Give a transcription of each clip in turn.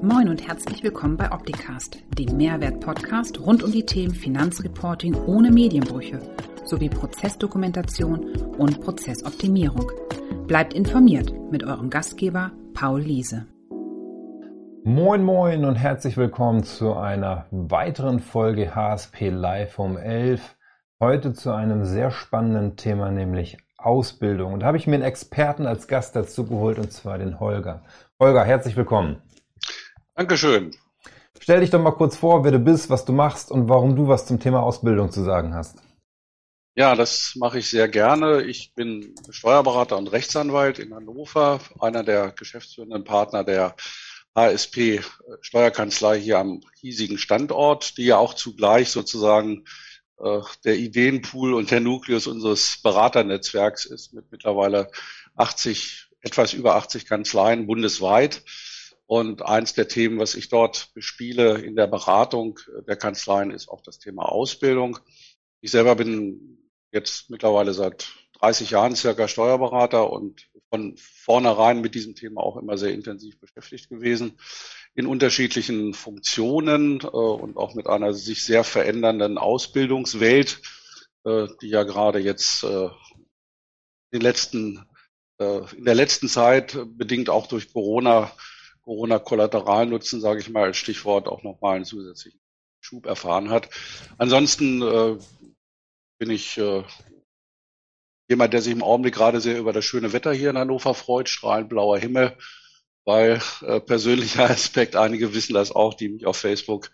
Moin und herzlich willkommen bei Opticast, dem Mehrwert-Podcast rund um die Themen Finanzreporting ohne Medienbrüche sowie Prozessdokumentation und Prozessoptimierung. Bleibt informiert mit eurem Gastgeber Paul Liese. Moin Moin und herzlich willkommen zu einer weiteren Folge HSP Live um 11. Heute zu einem sehr spannenden Thema, nämlich Ausbildung. Und da habe ich mir einen Experten als Gast dazu geholt, und zwar den Holger. Holger, herzlich willkommen. Dankeschön. Stell dich doch mal kurz vor, wer du bist, was du machst und warum du was zum Thema Ausbildung zu sagen hast. Ja, das mache ich sehr gerne. Ich bin Steuerberater und Rechtsanwalt in Hannover, einer der geschäftsführenden Partner der HSP Steuerkanzlei hier am hiesigen Standort, die ja auch zugleich sozusagen äh, der Ideenpool und der Nukleus unseres Beraternetzwerks ist mit mittlerweile 80, etwas über 80 Kanzleien bundesweit. Und eins der Themen, was ich dort bespiele in der Beratung der Kanzleien, ist auch das Thema Ausbildung. Ich selber bin jetzt mittlerweile seit 30 Jahren circa Steuerberater und von vornherein mit diesem Thema auch immer sehr intensiv beschäftigt gewesen in unterschiedlichen Funktionen äh, und auch mit einer sich sehr verändernden Ausbildungswelt, äh, die ja gerade jetzt äh, in, letzten, äh, in der letzten Zeit bedingt auch durch Corona, Corona-Kollateralnutzen, sage ich mal als Stichwort, auch nochmal einen zusätzlichen Schub erfahren hat. Ansonsten äh, bin ich äh, jemand, der sich im Augenblick gerade sehr über das schöne Wetter hier in Hannover freut, strahlend blauer Himmel weil äh, persönlicher Aspekt, einige wissen das auch, die mich auf Facebook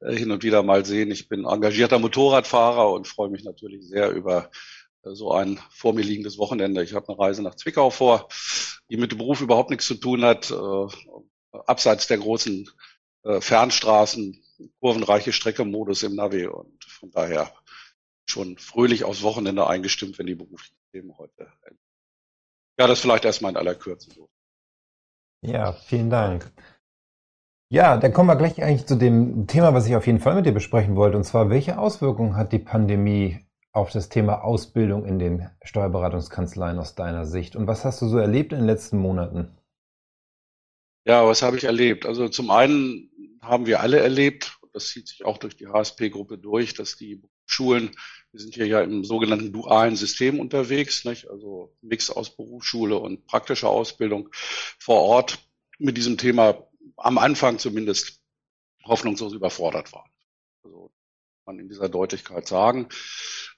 äh, hin und wieder mal sehen. Ich bin engagierter Motorradfahrer und freue mich natürlich sehr über äh, so ein vor mir liegendes Wochenende. Ich habe eine Reise nach Zwickau vor, die mit dem Beruf überhaupt nichts zu tun hat, äh, abseits der großen äh, Fernstraßen, kurvenreiche Strecke-Modus im Navi und von daher schon fröhlich aufs Wochenende eingestimmt, wenn die beruflichen Themen heute enden. Ja, das vielleicht erstmal in aller Kürze. Ja, vielen Dank. Ja, dann kommen wir gleich eigentlich zu dem Thema, was ich auf jeden Fall mit dir besprechen wollte. Und zwar, welche Auswirkungen hat die Pandemie auf das Thema Ausbildung in den Steuerberatungskanzleien aus deiner Sicht? Und was hast du so erlebt in den letzten Monaten? Ja, was habe ich erlebt? Also zum einen haben wir alle erlebt, das zieht sich auch durch die HSP-Gruppe durch, dass die Schulen, wir sind hier ja im sogenannten dualen System unterwegs, nicht? also Mix aus Berufsschule und praktischer Ausbildung vor Ort mit diesem Thema am Anfang zumindest hoffnungslos überfordert waren. Also man in dieser Deutlichkeit sagen.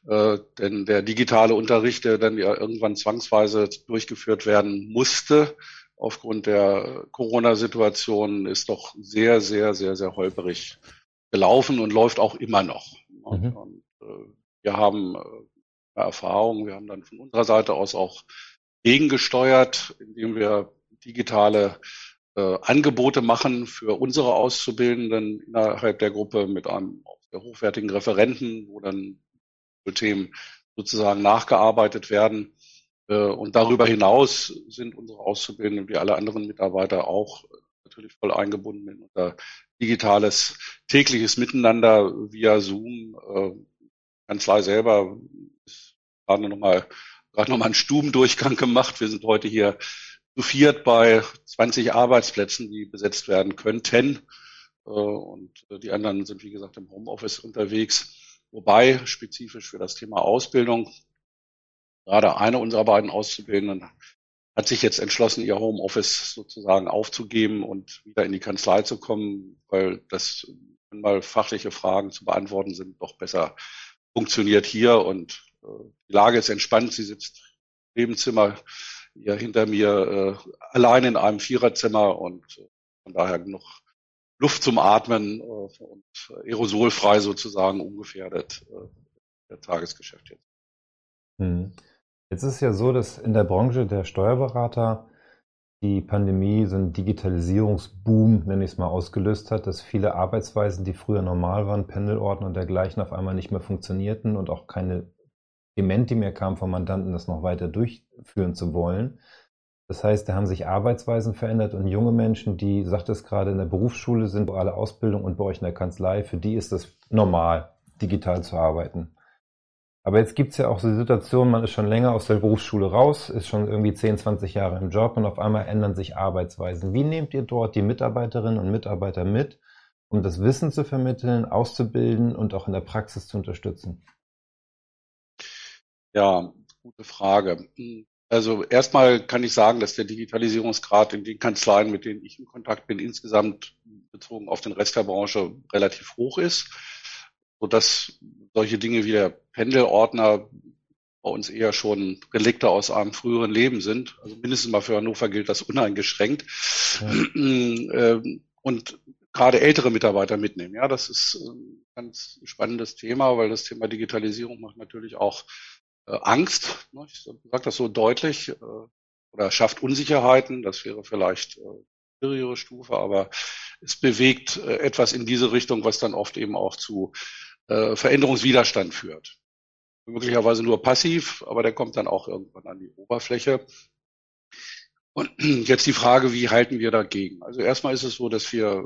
Äh, denn der digitale Unterricht, der dann ja irgendwann zwangsweise durchgeführt werden musste, aufgrund der Corona-Situation, ist doch sehr, sehr, sehr, sehr holperig gelaufen und läuft auch immer noch. Mhm. Und äh, wir haben äh, Erfahrung, wir haben dann von unserer Seite aus auch gegengesteuert, indem wir digitale äh, Angebote machen für unsere Auszubildenden innerhalb der Gruppe mit einem sehr hochwertigen Referenten, wo dann Themen sozusagen nachgearbeitet werden. Äh, und darüber hinaus sind unsere Auszubildenden wie alle anderen Mitarbeiter auch natürlich voll eingebunden in unser digitales tägliches Miteinander via Zoom. Äh, Kanzlei selber ist gerade nochmal gerade nochmal einen Stubendurchgang gemacht. Wir sind heute hier zu viert bei 20 Arbeitsplätzen, die besetzt werden könnten. Äh, und die anderen sind, wie gesagt, im Homeoffice unterwegs. Wobei spezifisch für das Thema Ausbildung gerade eine unserer beiden Auszubildenden hat sich jetzt entschlossen, ihr Homeoffice sozusagen aufzugeben und wieder in die Kanzlei zu kommen, weil das, wenn mal fachliche Fragen zu beantworten sind, doch besser funktioniert hier und äh, die Lage ist entspannt. Sie sitzt im Nebenzimmer ja hinter mir äh, allein in einem Viererzimmer und äh, von daher genug Luft zum Atmen äh, und aerosolfrei sozusagen ungefährdet äh, der Tagesgeschäft jetzt. Hm. Jetzt ist es ja so, dass in der Branche der Steuerberater die Pandemie so einen Digitalisierungsboom, nenne ich es mal, ausgelöst hat, dass viele Arbeitsweisen, die früher normal waren, Pendelordner und dergleichen, auf einmal nicht mehr funktionierten und auch keine Dementi mehr kam vom Mandanten, das noch weiter durchführen zu wollen. Das heißt, da haben sich Arbeitsweisen verändert und junge Menschen, die, sagt es gerade, in der Berufsschule sind, alle Ausbildung und bei euch in der Kanzlei, für die ist es normal, digital zu arbeiten. Aber jetzt gibt's ja auch so die Situation, man ist schon länger aus der Berufsschule raus, ist schon irgendwie 10, 20 Jahre im Job und auf einmal ändern sich Arbeitsweisen. Wie nehmt ihr dort die Mitarbeiterinnen und Mitarbeiter mit, um das Wissen zu vermitteln, auszubilden und auch in der Praxis zu unterstützen? Ja, gute Frage. Also erstmal kann ich sagen, dass der Digitalisierungsgrad in den Kanzleien, mit denen ich in Kontakt bin, insgesamt bezogen auf den Rest der Branche relativ hoch ist, sodass solche Dinge wie der Pendelordner bei uns eher schon Relikte aus einem früheren Leben sind. Also mindestens mal für Hannover gilt das uneingeschränkt. Ja. Ähm, und gerade ältere Mitarbeiter mitnehmen. Ja, das ist ein ganz spannendes Thema, weil das Thema Digitalisierung macht natürlich auch äh, Angst. Ne? Ich sage das so deutlich. Äh, oder schafft Unsicherheiten. Das wäre vielleicht äh, schwierigere Stufe, aber es bewegt äh, etwas in diese Richtung, was dann oft eben auch zu äh, Veränderungswiderstand führt. Möglicherweise nur passiv, aber der kommt dann auch irgendwann an die Oberfläche. Und jetzt die Frage, wie halten wir dagegen? Also erstmal ist es so, dass wir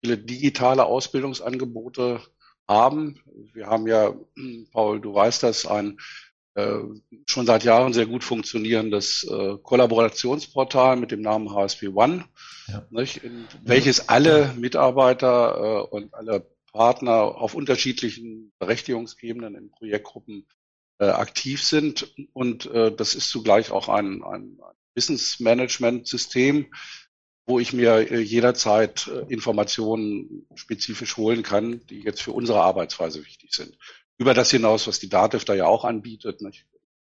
viele digitale Ausbildungsangebote haben. Wir haben ja, Paul, du weißt das, ein äh, schon seit Jahren sehr gut funktionierendes äh, Kollaborationsportal mit dem Namen HSP One, ja. nicht, welches alle Mitarbeiter äh, und alle Partner auf unterschiedlichen Berechtigungsebenen in Projektgruppen äh, aktiv sind. Und äh, das ist zugleich auch ein, ein, Wissensmanagement-System, wo ich mir äh, jederzeit äh, Informationen spezifisch holen kann, die jetzt für unsere Arbeitsweise wichtig sind. Über das hinaus, was die DATEV da ja auch anbietet,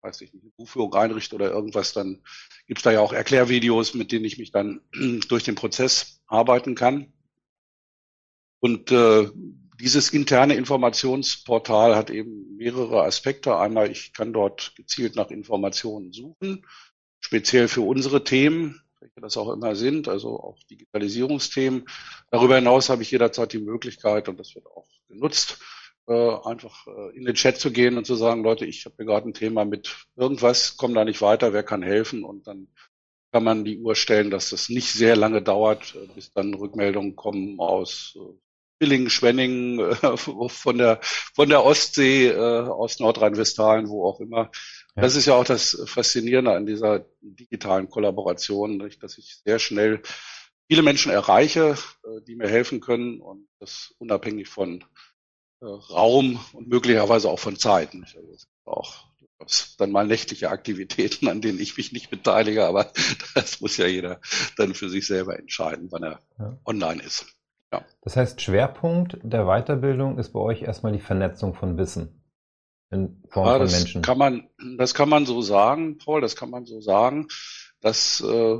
weiß ich nicht, eine Buchführung einrichte oder irgendwas, dann gibt es da ja auch Erklärvideos, mit denen ich mich dann durch den Prozess arbeiten kann. Und äh, dieses interne Informationsportal hat eben mehrere Aspekte. Einmal, ich kann dort gezielt nach Informationen suchen, speziell für unsere Themen, welche das auch immer sind, also auch Digitalisierungsthemen. Darüber hinaus habe ich jederzeit die Möglichkeit, und das wird auch genutzt, äh, einfach äh, in den Chat zu gehen und zu sagen, Leute, ich habe mir gerade ein Thema mit irgendwas, komme da nicht weiter, wer kann helfen? Und dann kann man die Uhr stellen, dass das nicht sehr lange dauert, äh, bis dann Rückmeldungen kommen aus Billingen, Schwenningen, äh, von der, von der Ostsee, äh, aus Nordrhein-Westfalen, wo auch immer. Ja. Das ist ja auch das Faszinierende an dieser digitalen Kollaboration, nicht? dass ich sehr schnell viele Menschen erreiche, äh, die mir helfen können und das unabhängig von äh, Raum und möglicherweise auch von Zeiten. Also auch dann mal nächtliche Aktivitäten, an denen ich mich nicht beteilige, aber das muss ja jeder dann für sich selber entscheiden, wann er ja. online ist. Ja. Das heißt, Schwerpunkt der Weiterbildung ist bei euch erstmal die Vernetzung von Wissen in Form ja, von Menschen. Kann man, das kann man so sagen, Paul, das kann man so sagen. Dass, äh,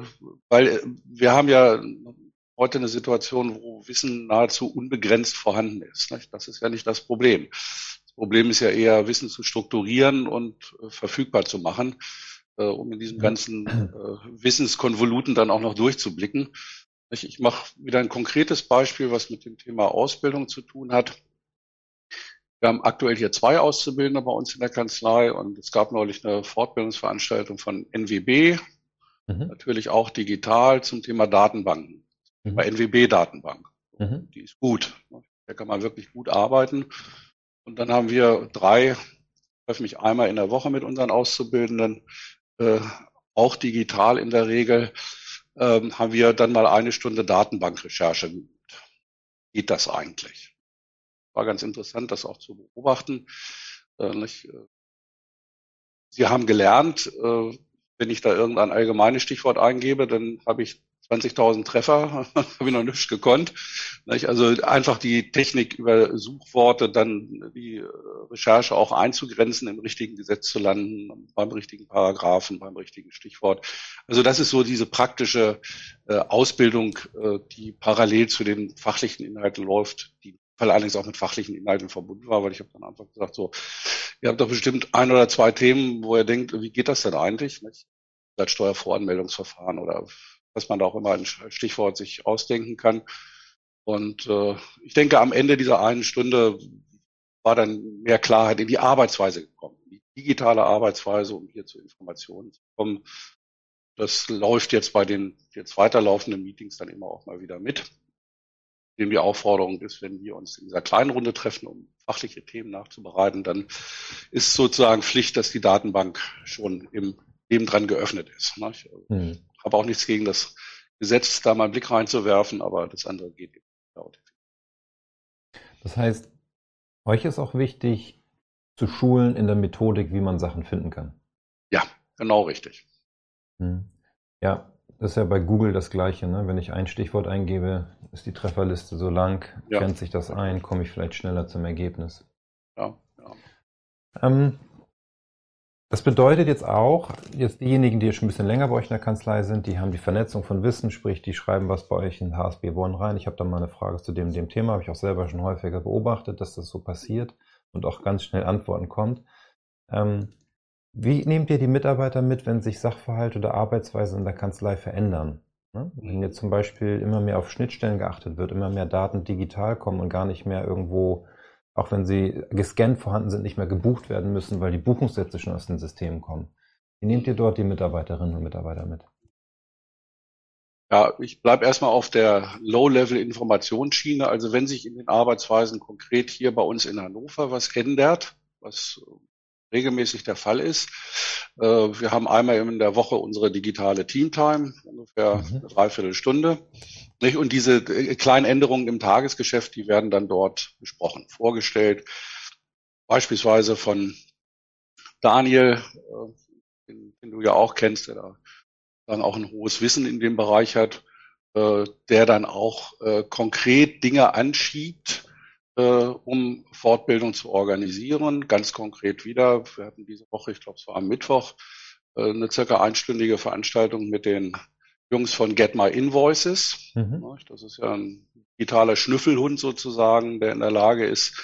weil wir haben ja heute eine Situation, wo Wissen nahezu unbegrenzt vorhanden ist. Nicht? Das ist ja nicht das Problem. Das Problem ist ja eher, Wissen zu strukturieren und äh, verfügbar zu machen, äh, um in diesem ganzen äh, Wissenskonvoluten dann auch noch durchzublicken. Ich mache wieder ein konkretes Beispiel, was mit dem Thema Ausbildung zu tun hat. Wir haben aktuell hier zwei Auszubildende bei uns in der Kanzlei und es gab neulich eine Fortbildungsveranstaltung von NWB, mhm. natürlich auch digital zum Thema Datenbanken, mhm. bei NWB-Datenbank. Mhm. Die ist gut. Da kann man wirklich gut arbeiten. Und dann haben wir drei, treffe mich einmal in der Woche mit unseren Auszubildenden, äh, auch digital in der Regel ähm, haben wir dann mal eine Stunde Datenbankrecherche. Geht das eigentlich? War ganz interessant, das auch zu beobachten. Äh? Äh, Sie haben gelernt, äh, wenn ich da irgendein allgemeines Stichwort eingebe, dann habe ich 20.000 Treffer, habe ich noch nichts gekonnt. Also einfach die Technik über Suchworte, dann die äh, Recherche auch einzugrenzen, im richtigen Gesetz zu landen, beim richtigen Paragraphen, beim richtigen Stichwort. Also das ist so diese praktische äh, Ausbildung, äh, die parallel zu den fachlichen Inhalten läuft, die weil allerdings auch mit fachlichen Inhalten verbunden war, weil ich habe dann einfach gesagt, so, ihr habt doch bestimmt ein oder zwei Themen, wo ihr denkt, wie geht das denn eigentlich? Nicht? Steuervoranmeldungsverfahren oder was man da auch immer ein Stichwort sich ausdenken kann. Und äh, ich denke, am Ende dieser einen Stunde war dann mehr Klarheit in die Arbeitsweise gekommen, die digitale Arbeitsweise, um hier zu Informationen zu kommen. Das läuft jetzt bei den jetzt weiterlaufenden Meetings dann immer auch mal wieder mit. dem die Aufforderung ist, wenn wir uns in dieser kleinen Runde treffen, um fachliche Themen nachzubereiten, dann ist sozusagen Pflicht, dass die Datenbank schon im dran geöffnet ist. Ne? Ich hm. Habe auch nichts gegen das Gesetz, da mal einen Blick reinzuwerfen, aber das andere geht eben. Das heißt, euch ist auch wichtig, zu schulen in der Methodik, wie man Sachen finden kann. Ja, genau richtig. Hm. Ja, das ist ja bei Google das Gleiche. Ne? Wenn ich ein Stichwort eingebe, ist die Trefferliste so lang, ja. kennt sich das ein, komme ich vielleicht schneller zum Ergebnis. Ja, ja. Ähm, das bedeutet jetzt auch, jetzt diejenigen, die schon ein bisschen länger bei euch in der Kanzlei sind, die haben die Vernetzung von Wissen, sprich, die schreiben was bei euch in HSB One rein. Ich habe da mal eine Frage zu dem, dem Thema, habe ich auch selber schon häufiger beobachtet, dass das so passiert und auch ganz schnell Antworten kommt. Ähm, wie nehmt ihr die Mitarbeiter mit, wenn sich Sachverhalte oder Arbeitsweise in der Kanzlei verändern? Ne? Wenn jetzt zum Beispiel immer mehr auf Schnittstellen geachtet wird, immer mehr Daten digital kommen und gar nicht mehr irgendwo, auch wenn sie gescannt vorhanden sind, nicht mehr gebucht werden müssen, weil die Buchungssätze schon aus den Systemen kommen. Wie nehmt ihr dort die Mitarbeiterinnen und Mitarbeiter mit? Ja, ich bleibe erstmal auf der Low-Level-Informationsschiene. Also wenn sich in den Arbeitsweisen konkret hier bei uns in Hannover was ändert, was regelmäßig der Fall ist. Äh, wir haben einmal in der Woche unsere digitale Teamtime, ungefähr mhm. eine Dreiviertelstunde. Und diese äh, kleinen Änderungen im Tagesgeschäft, die werden dann dort besprochen, vorgestellt. Beispielsweise von Daniel, äh, den, du ja auch kennst, der da dann auch ein hohes Wissen in dem Bereich hat, der dann auch konkret Dinge anschiebt, um Fortbildung zu organisieren. Ganz konkret wieder, wir hatten diese Woche, ich glaube es war am Mittwoch, äh, eine circa einstündige Veranstaltung mit den Jungs von Get My Invoices. Mhm. Das ist ja ein digitaler Schnüffelhund sozusagen, der in der Lage ist,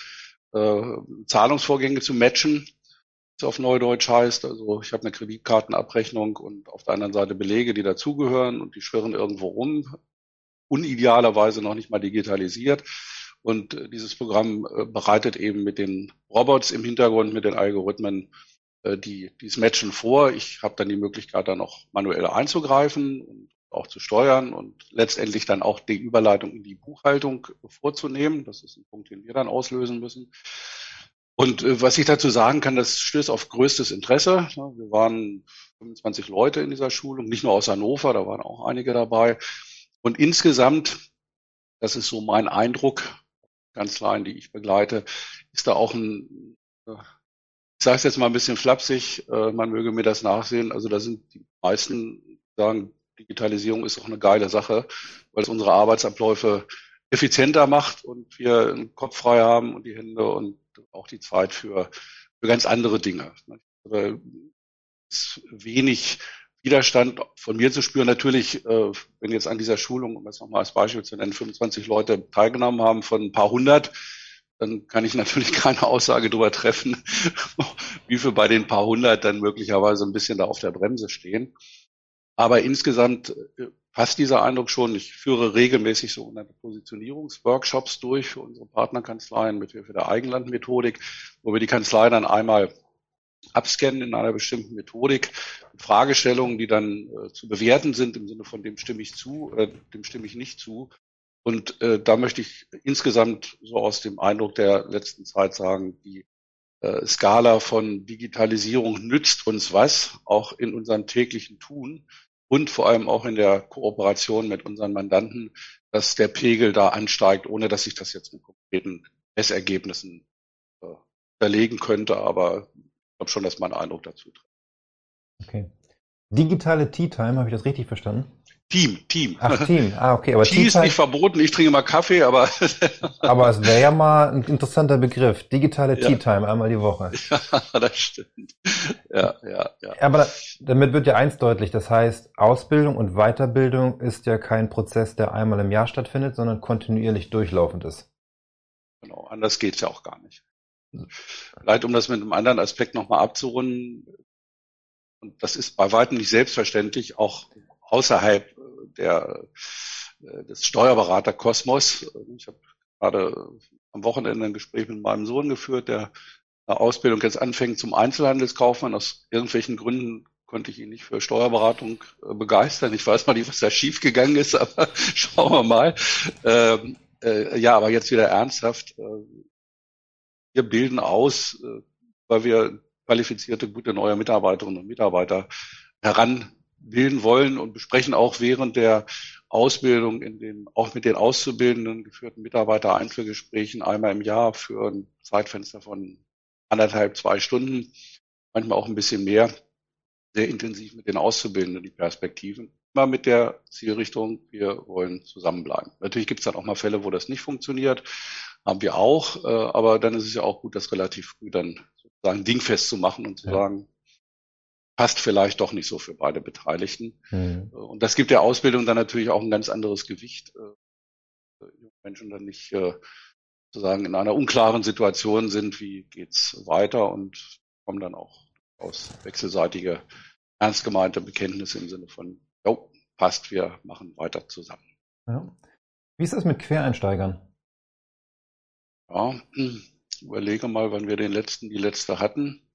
äh, Zahlungsvorgänge zu matchen, was auf Neudeutsch heißt. Also ich habe eine Kreditkartenabrechnung und auf der anderen Seite Belege, die dazugehören und die schwirren irgendwo rum, unidealerweise noch nicht mal digitalisiert. Und äh, dieses Programm äh, bereitet eben mit den Robots im Hintergrund, mit den Algorithmen äh, die, dieses Matchen vor. Ich habe dann die Möglichkeit, dann auch manuell einzugreifen und auch zu steuern und letztendlich dann auch die Überleitung in die Buchhaltung vorzunehmen. Das ist ein Punkt, den wir dann auslösen müssen. Und was ich dazu sagen kann, das stößt auf größtes Interesse. Wir waren 25 Leute in dieser Schulung, nicht nur aus Hannover, da waren auch einige dabei. Und insgesamt, das ist so mein Eindruck, Kanzleien, die ich begleite, ist da auch ein, ich sage es jetzt mal ein bisschen flapsig, äh, man möge mir das nachsehen. Also da sind die meisten sagen, Digitalisierung ist auch eine geile Sache, weil es unsere Arbeitsabläufe effizienter macht und wir einen Kopf frei haben und die Hände und auch die Zeit für, für ganz andere Dinge. Also, ist wenig Widerstand von mir zu spüren. Natürlich, äh, wenn jetzt an dieser Schulung, um es nochmal als Beispiel zu nennen, 25 Leute teilgenommen haben von ein paar hundert, dann kann ich natürlich keine Aussage darüber treffen, wie viel bei den paar hundert dann möglicherweise ein bisschen da auf der Bremse stehen. Aber insgesamt äh, passt dieser Eindruck schon. Ich führe regelmäßig sogenannte Positionierungsworkshops durch für unsere Partnerkanzleien mit Hilfe der Eigenlandmethodik, wo wir die Kanzlei dann einmal abscannen in einer bestimmten Methodik, Fragestellungen, die dann äh, zu bewerten sind im Sinne von dem stimme ich zu, äh, dem stimme ich nicht zu. Und äh, da möchte ich insgesamt so aus dem Eindruck der letzten Zeit sagen, die äh, Skala von Digitalisierung nützt uns was, auch in unserem täglichen Tun und vor allem auch in der Kooperation mit unseren Mandanten, dass der Pegel da ansteigt, ohne dass ich das jetzt mit konkreten Messergebnissen äh, verlegen könnte. Aber glaube schon, dass mein Eindruck dazu trägt. Okay. Digitale Tea Time, habe ich das richtig verstanden? Team, Team. Ach, Team. Ah, okay. Aber Tea ist nicht verboten, ich trinke mal Kaffee, aber. aber es wäre ja mal ein interessanter Begriff. Digitale ja. Tea Time, einmal die Woche. Ja, das stimmt. Ja, ja, ja. Aber damit wird ja eins deutlich. Das heißt, Ausbildung und Weiterbildung ist ja kein Prozess, der einmal im Jahr stattfindet, sondern kontinuierlich durchlaufend ist. Genau, anders geht's ja auch gar nicht. Vielleicht, um das mit einem anderen Aspekt nochmal abzurunden, und das ist bei weitem nicht selbstverständlich, auch außerhalb der, äh, des Steuerberaterkosmos. Ich habe gerade am Wochenende ein Gespräch mit meinem Sohn geführt, der eine Ausbildung jetzt anfängt zum Einzelhandelskaufmann. Aus irgendwelchen Gründen konnte ich ihn nicht für Steuerberatung äh, begeistern. Ich weiß mal nicht, was da schiefgegangen ist, aber schauen wir mal. Ähm, äh, ja, aber jetzt wieder ernsthaft. Äh, wir bilden aus, äh, weil wir qualifizierte, gute neue Mitarbeiterinnen und Mitarbeiter heranbilden wollen und besprechen auch während der Ausbildung in den, auch mit den Auszubildenden geführten Mitarbeitereinzelgesprächen einmal im Jahr für ein Zeitfenster von anderthalb, zwei Stunden, manchmal auch ein bisschen mehr, sehr intensiv mit den Auszubildenden die Perspektiven. Immer mit der Zielrichtung, wir wollen zusammenbleiben. Natürlich gibt es dann auch mal Fälle, wo das nicht funktioniert, haben wir auch, äh, aber dann ist es ja auch gut, das relativ früh dann sozusagen dingfest zu machen und zu ja. sagen, passt vielleicht doch nicht so für beide Beteiligten. Mhm. Und das gibt der Ausbildung dann natürlich auch ein ganz anderes Gewicht. Äh, Menschen dann nicht äh, sozusagen in einer unklaren Situation sind, wie geht's weiter und kommen dann auch aus wechselseitige, ernst gemeinte Bekenntnisse im Sinne von, jo, passt, wir machen weiter zusammen. Ja. Wie ist das mit Quereinsteigern? Ja, überlege mal, wann wir den letzten, die letzte hatten.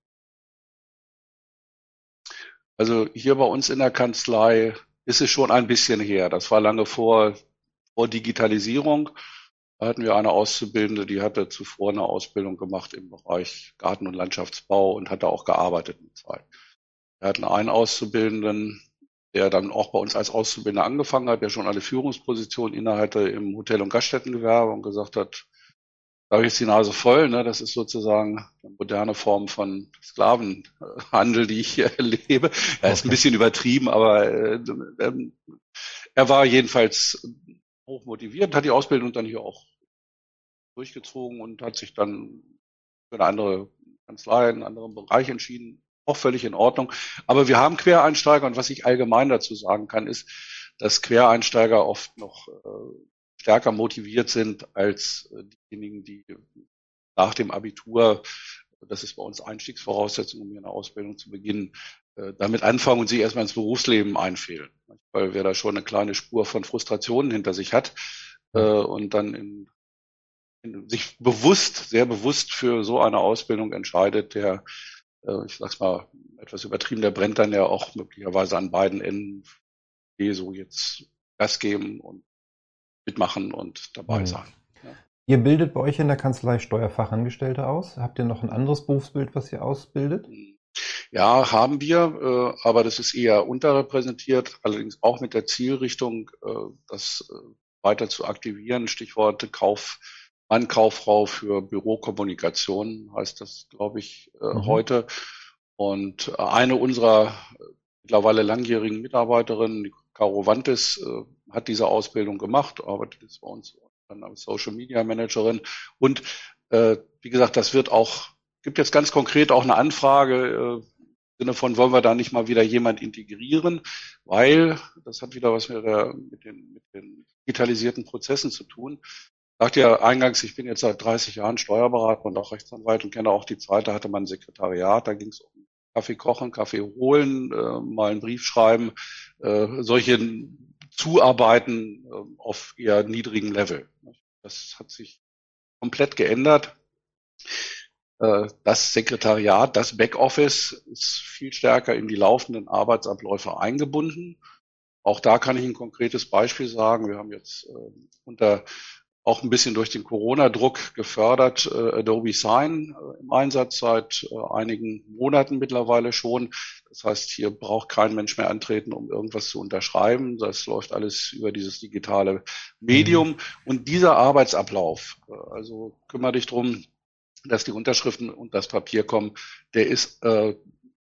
Also hier bei uns in der Kanzlei ist es schon ein bisschen her. Das war lange vor, vor Digitalisierung. Da hatten wir eine Auszubildende, die hatte zuvor eine Ausbildung gemacht im Bereich Garten- und Landschaftsbau und hatte auch gearbeitet mit Zeit. Wir hatten einen Auszubildenden, der dann auch bei uns als Auszubildender angefangen hat, der schon eine Führungsposition innehatte im Hotel- und Gaststättengewerbe und gesagt hat, ich jetzt die Nase voll. Ne? Das ist sozusagen eine moderne Form von Sklavenhandel, die ich hier erlebe. Er ist ein bisschen übertrieben, aber äh, äh, er war jedenfalls hoch motiviert, hat die Ausbildung dann hier auch durchgezogen und hat sich dann für eine andere Kanzlei, einen anderen Bereich entschieden. Auch völlig in Ordnung. Aber wir haben Quereinsteiger und was ich allgemein dazu sagen kann, ist, dass Quereinsteiger oft noch äh, stärker motiviert sind als äh, diejenigen, die nach dem Abitur, das ist bei uns Einstiegsvoraussetzung, um hier eine Ausbildung zu beginnen, äh, damit anfangen und sich erstmal ins Berufsleben einfehlen. Weil wer da schon eine kleine Spur von Frustrationen hinter sich hat äh, und dann in, in, sich bewusst, sehr bewusst für so eine Ausbildung entscheidet, der, ich sag's mal etwas übertrieben, der brennt dann ja auch möglicherweise an beiden Enden, so jetzt Gas geben und mitmachen und dabei mhm. sein. Ja. Ihr bildet bei euch in der Kanzlei Steuerfachangestellte aus. Habt ihr noch ein anderes Berufsbild, was ihr ausbildet? Ja, haben wir, äh, aber das ist eher unterrepräsentiert, allerdings auch mit der Zielrichtung, äh, das äh, weiter zu aktivieren. Stichworte Kaufmann, Kauffrau für Bürokommunikation heißt das, glaube ich, mhm. heute. Und eine unserer mittlerweile langjährigen Mitarbeiterinnen, Caro Wantes, hat diese Ausbildung gemacht, arbeitet jetzt bei uns dann als Social Media Managerin. Und äh, wie gesagt, das wird auch, gibt jetzt ganz konkret auch eine Anfrage äh, im Sinne von, wollen wir da nicht mal wieder jemand integrieren, weil das hat wieder was mit, der, mit, den, mit den digitalisierten Prozessen zu tun. Ich sagte ja eingangs, ich bin jetzt seit 30 Jahren Steuerberater und auch Rechtsanwalt und kenne auch die Zeit, da hatte man ein Sekretariat, da ging es um Kaffee kochen, Kaffee holen, äh, mal einen Brief schreiben, äh, solche Zuarbeiten ähm, auf eher niedrigem Level. Das hat sich komplett geändert. Äh, das Sekretariat, das Backoffice ist viel stärker in die laufenden Arbeitsabläufe eingebunden. Auch da kann ich ein konkretes Beispiel sagen. Wir haben jetzt ähm, unter auch ein bisschen durch den Corona-Druck gefördert, äh, Adobe Sign äh, im Einsatz seit äh, einigen Monaten mittlerweile schon. Das heißt, hier braucht kein Mensch mehr antreten, um irgendwas zu unterschreiben. Das läuft alles über dieses digitale Medium. Mhm. Und dieser Arbeitsablauf, äh, also kümmere dich drum, dass die Unterschriften und das Papier kommen, der ist äh,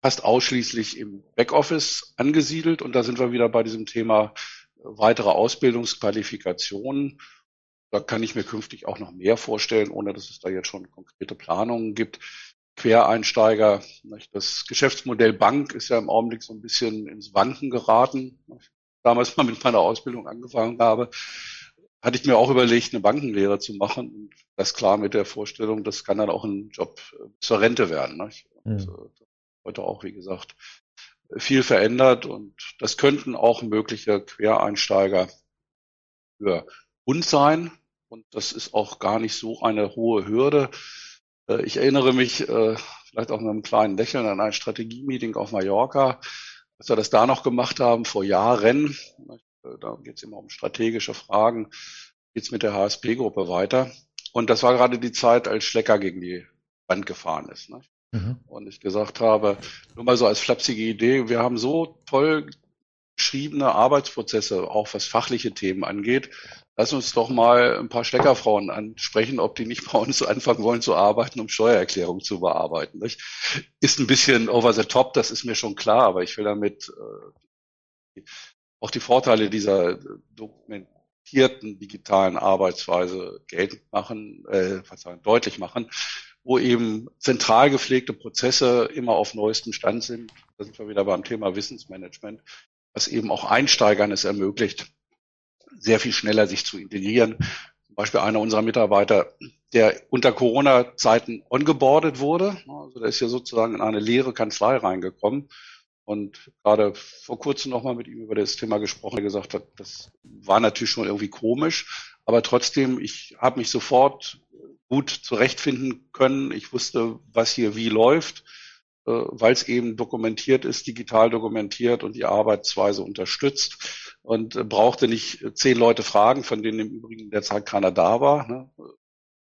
fast ausschließlich im Backoffice angesiedelt. Und da sind wir wieder bei diesem Thema äh, weitere Ausbildungsqualifikationen. Da kann ich mir künftig auch noch mehr vorstellen, ohne dass es da jetzt schon konkrete Planungen gibt. Quereinsteiger, das Geschäftsmodell Bank ist ja im Augenblick so ein bisschen ins Wanken geraten. Damals mal mit meiner Ausbildung angefangen habe, hatte ich mir auch überlegt, eine Bankenlehre zu machen. Und das klar mit der Vorstellung, das kann dann auch ein Job äh, zur Rente werden. Und, mhm. heute auch, wie gesagt, viel verändert und das könnten auch mögliche Quereinsteiger für uns sein. Und das ist auch gar nicht so eine hohe Hürde. Äh, ich erinnere mich äh, vielleicht auch mit einem kleinen Lächeln an ein Strategie-Meeting auf Mallorca, als wir das da noch gemacht haben vor Jahren. Äh, da geht es immer um strategische Fragen. geht's mit der HSP-Gruppe weiter. Und das war gerade die Zeit, als Schlecker gegen die Wand gefahren ist. Ne? Mhm. Und ich gesagt habe, nur mal so als flapsige Idee, wir haben so toll geschriebene Arbeitsprozesse, auch was fachliche Themen angeht. Lass uns doch mal ein paar Steckerfrauen ansprechen, ob die nicht bei uns anfangen wollen zu arbeiten, um Steuererklärungen zu bearbeiten. Nicht? Ist ein bisschen over the top, das ist mir schon klar, aber ich will damit äh, auch die Vorteile dieser dokumentierten digitalen Arbeitsweise geltend machen, äh, deutlich machen wo eben zentral gepflegte Prozesse immer auf neuestem Stand sind. Da sind wir wieder beim Thema Wissensmanagement, was eben auch Einsteigern es ermöglicht, sehr viel schneller sich zu integrieren. Zum Beispiel einer unserer Mitarbeiter, der unter Corona-Zeiten ongeboardet wurde. Also der ist ja sozusagen in eine leere Kanzlei reingekommen und gerade vor kurzem nochmal mit ihm über das Thema gesprochen, er gesagt hat, das war natürlich schon irgendwie komisch, aber trotzdem, ich habe mich sofort gut zurechtfinden können. Ich wusste, was hier wie läuft, äh, weil es eben dokumentiert ist, digital dokumentiert und die Arbeitsweise unterstützt und äh, brauchte nicht zehn Leute fragen, von denen im Übrigen in der Zeit keiner da war, ne,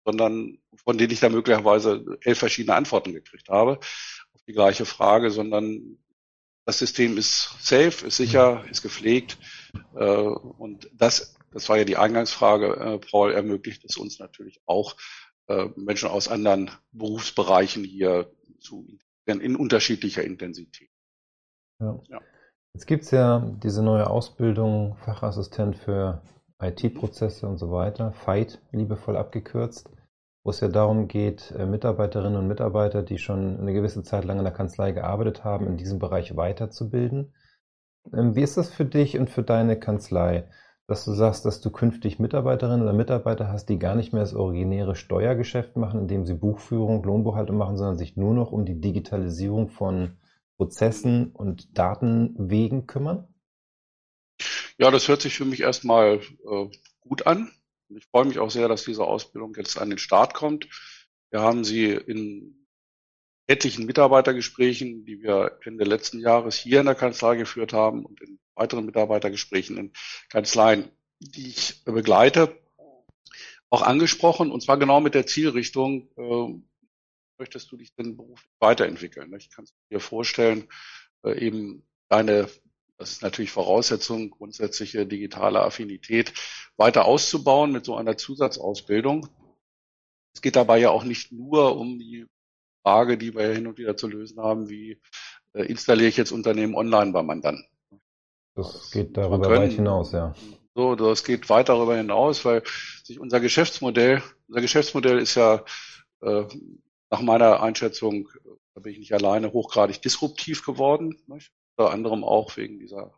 sondern von denen ich da möglicherweise elf verschiedene Antworten gekriegt habe auf die gleiche Frage, sondern das System ist safe, ist sicher, ist gepflegt äh, und das, das war ja die Eingangsfrage, äh, Paul, ermöglicht es uns natürlich auch, äh, Menschen aus anderen Berufsbereichen hier zu in unterschiedlicher Intensität. Ja. ja. Jetzt gibt's ja diese neue Ausbildung, Fachassistent für IT-Prozesse und so weiter, FIGHT liebevoll abgekürzt, wo es ja darum geht, äh, Mitarbeiterinnen und Mitarbeiter, die schon eine gewisse Zeit lang in der Kanzlei gearbeitet haben, in diesem Bereich weiterzubilden. Ähm, wie ist das für dich und für deine Kanzlei? dass du sagst, dass du künftig Mitarbeiterinnen oder Mitarbeiter hast, die gar nicht mehr das originäre Steuergeschäft machen, indem sie Buchführung, Lohnbuchhaltung machen, sondern sich nur noch um die Digitalisierung von Prozessen und Datenwegen kümmern? Ja, das hört sich für mich erstmal äh, gut an. Ich freue mich auch sehr, dass diese Ausbildung jetzt an den Start kommt. Wir haben sie in etlichen Mitarbeitergesprächen, die wir Ende letzten Jahres hier in der Kanzlei geführt haben und in weiteren Mitarbeitergesprächen in Kanzleien, die ich begleite, auch angesprochen, und zwar genau mit der Zielrichtung, äh, möchtest du dich denn beruflich weiterentwickeln? Ich kann es dir vorstellen, äh, eben deine, das ist natürlich Voraussetzung, grundsätzliche digitale Affinität weiter auszubauen mit so einer Zusatzausbildung. Es geht dabei ja auch nicht nur um die Frage, die wir hin und wieder zu lösen haben, wie äh, installiere ich jetzt Unternehmen online bei Mandanten? Das geht darüber weit hinaus, ja. So, das geht weit darüber hinaus, weil sich unser Geschäftsmodell, unser Geschäftsmodell ist ja äh, nach meiner Einschätzung, da bin ich nicht alleine, hochgradig disruptiv geworden. Nicht? Unter anderem auch wegen dieser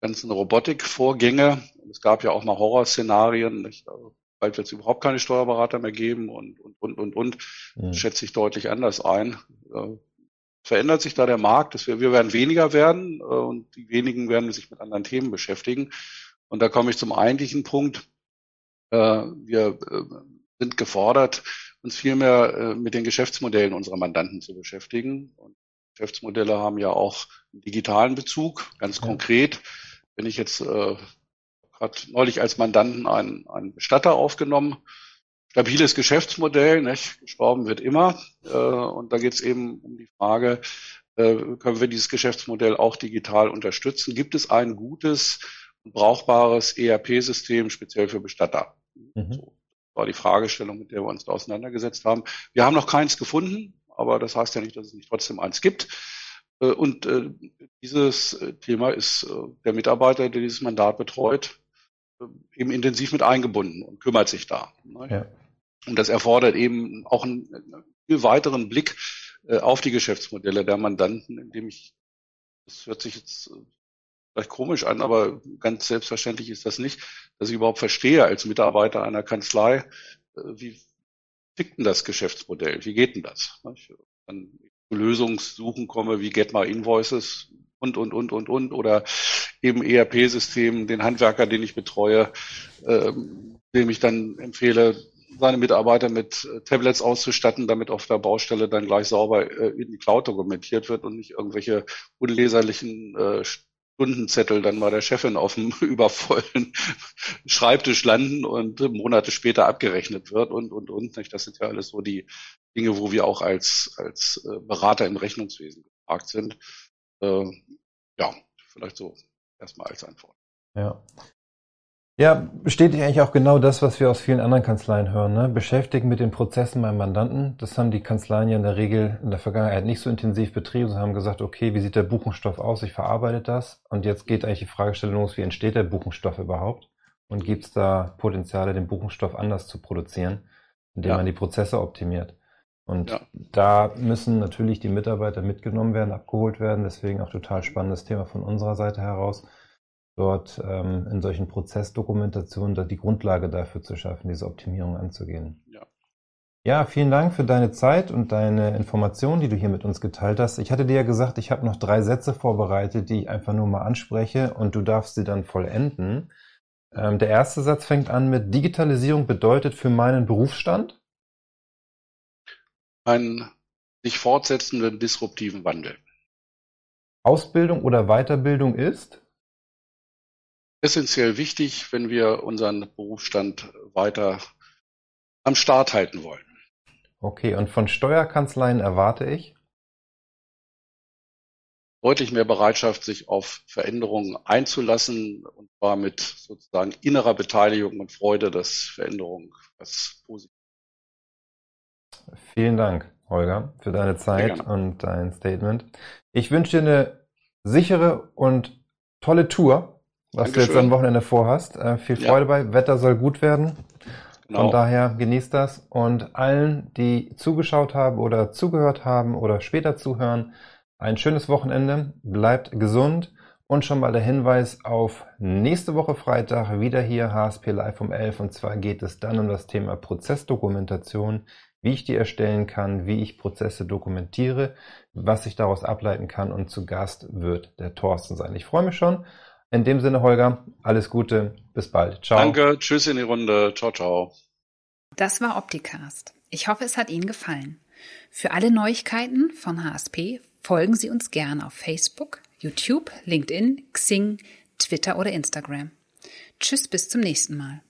ganzen Robotikvorgänge. Es gab ja auch mal Horrorszenarien. Nicht? Also, bald wird es überhaupt keine Steuerberater mehr geben und, und, und, und, und. Mhm. schätze ich deutlich anders ein. Äh, verändert sich da der Markt. Dass wir, wir werden weniger werden äh, und die wenigen werden sich mit anderen Themen beschäftigen. Und da komme ich zum eigentlichen Punkt. Äh, wir äh, sind gefordert, uns vielmehr äh, mit den Geschäftsmodellen unserer Mandanten zu beschäftigen. Und Geschäftsmodelle haben ja auch einen digitalen Bezug, ganz ja. konkret. Wenn ich jetzt äh, hat neulich als Mandanten einen, einen Bestatter aufgenommen, stabiles Geschäftsmodell, nicht? gestorben wird immer. Äh, und da geht es eben um die Frage, äh, können wir dieses Geschäftsmodell auch digital unterstützen? Gibt es ein gutes, brauchbares ERP-System speziell für Bestatter? Mhm. So war die Fragestellung, mit der wir uns da auseinandergesetzt haben. Wir haben noch keins gefunden, aber das heißt ja nicht, dass es nicht trotzdem eins gibt. Äh, und äh, dieses Thema ist äh, der Mitarbeiter, der dieses Mandat betreut, eben intensiv mit eingebunden und kümmert sich da. Ne? Ja. Und das erfordert eben auch einen viel weiteren Blick äh, auf die Geschäftsmodelle der Mandanten, indem ich, das hört sich jetzt äh, vielleicht komisch an, aber ganz selbstverständlich ist das nicht, dass ich überhaupt verstehe als Mitarbeiter einer Kanzlei, äh, wie tickt denn das Geschäftsmodell? Wie geht denn das? Dann Lösungssuchen komme, wie Get My Invoices und, und, und, und, und, oder eben ERP-System, den Handwerker, den ich betreue, ähm, dem ich dann empfehle, seine Mitarbeiter mit äh, Tablets auszustatten, damit auf der Baustelle dann gleich sauber äh, in die Cloud dokumentiert wird und nicht irgendwelche unleserlichen äh, Stundenzettel dann bei der Chefin auf dem übervollen Schreibtisch landen und Monate später abgerechnet wird und, und, und. Das sind ja alles so die Dinge, wo wir auch als, als äh, Berater im Rechnungswesen gefragt sind. Äh, ja, vielleicht so erstmal als Antwort. Ja. Ja, bestätigt eigentlich auch genau das, was wir aus vielen anderen Kanzleien hören. Ne? Beschäftigt mit den Prozessen beim Mandanten. Das haben die Kanzleien ja in der Regel in der Vergangenheit nicht so intensiv betrieben, sondern haben gesagt, okay, wie sieht der Buchenstoff aus? Ich verarbeite das. Und jetzt geht eigentlich die Fragestellung los, wie entsteht der Buchenstoff überhaupt? Und gibt es da Potenziale, den Buchenstoff anders zu produzieren, indem ja. man die Prozesse optimiert? Und ja. da müssen natürlich die Mitarbeiter mitgenommen werden, abgeholt werden. Deswegen auch total spannendes Thema von unserer Seite heraus dort ähm, in solchen Prozessdokumentationen die Grundlage dafür zu schaffen, diese Optimierung anzugehen. Ja. Ja, vielen Dank für deine Zeit und deine Informationen, die du hier mit uns geteilt hast. Ich hatte dir ja gesagt, ich habe noch drei Sätze vorbereitet, die ich einfach nur mal anspreche und du darfst sie dann vollenden. Ähm, der erste Satz fängt an mit Digitalisierung bedeutet für meinen Berufsstand? Einen sich fortsetzenden disruptiven Wandel. Ausbildung oder Weiterbildung ist? Essentiell wichtig, wenn wir unseren Berufsstand weiter am Start halten wollen. Okay, und von Steuerkanzleien erwarte ich? Deutlich mehr Bereitschaft, sich auf Veränderungen einzulassen und zwar mit sozusagen innerer Beteiligung und Freude, dass Veränderung was Positives. Vielen Dank, Holger, für deine Zeit und dein Statement. Ich wünsche dir eine sichere und tolle Tour was Dankeschön. du jetzt am Wochenende vorhast. Äh, viel Freude ja. bei. Wetter soll gut werden. Genau. Von daher genießt das. Und allen, die zugeschaut haben oder zugehört haben oder später zuhören, ein schönes Wochenende. Bleibt gesund. Und schon mal der Hinweis auf nächste Woche Freitag wieder hier HSP Live um 11. Und zwar geht es dann um das Thema Prozessdokumentation, wie ich die erstellen kann, wie ich Prozesse dokumentiere, was ich daraus ableiten kann. Und zu Gast wird der Thorsten sein. Ich freue mich schon. In dem Sinne, Holger, alles Gute, bis bald. Ciao. Danke, tschüss in die Runde. Ciao, ciao. Das war Opticast. Ich hoffe, es hat Ihnen gefallen. Für alle Neuigkeiten von HSP folgen Sie uns gerne auf Facebook, YouTube, LinkedIn, Xing, Twitter oder Instagram. Tschüss, bis zum nächsten Mal.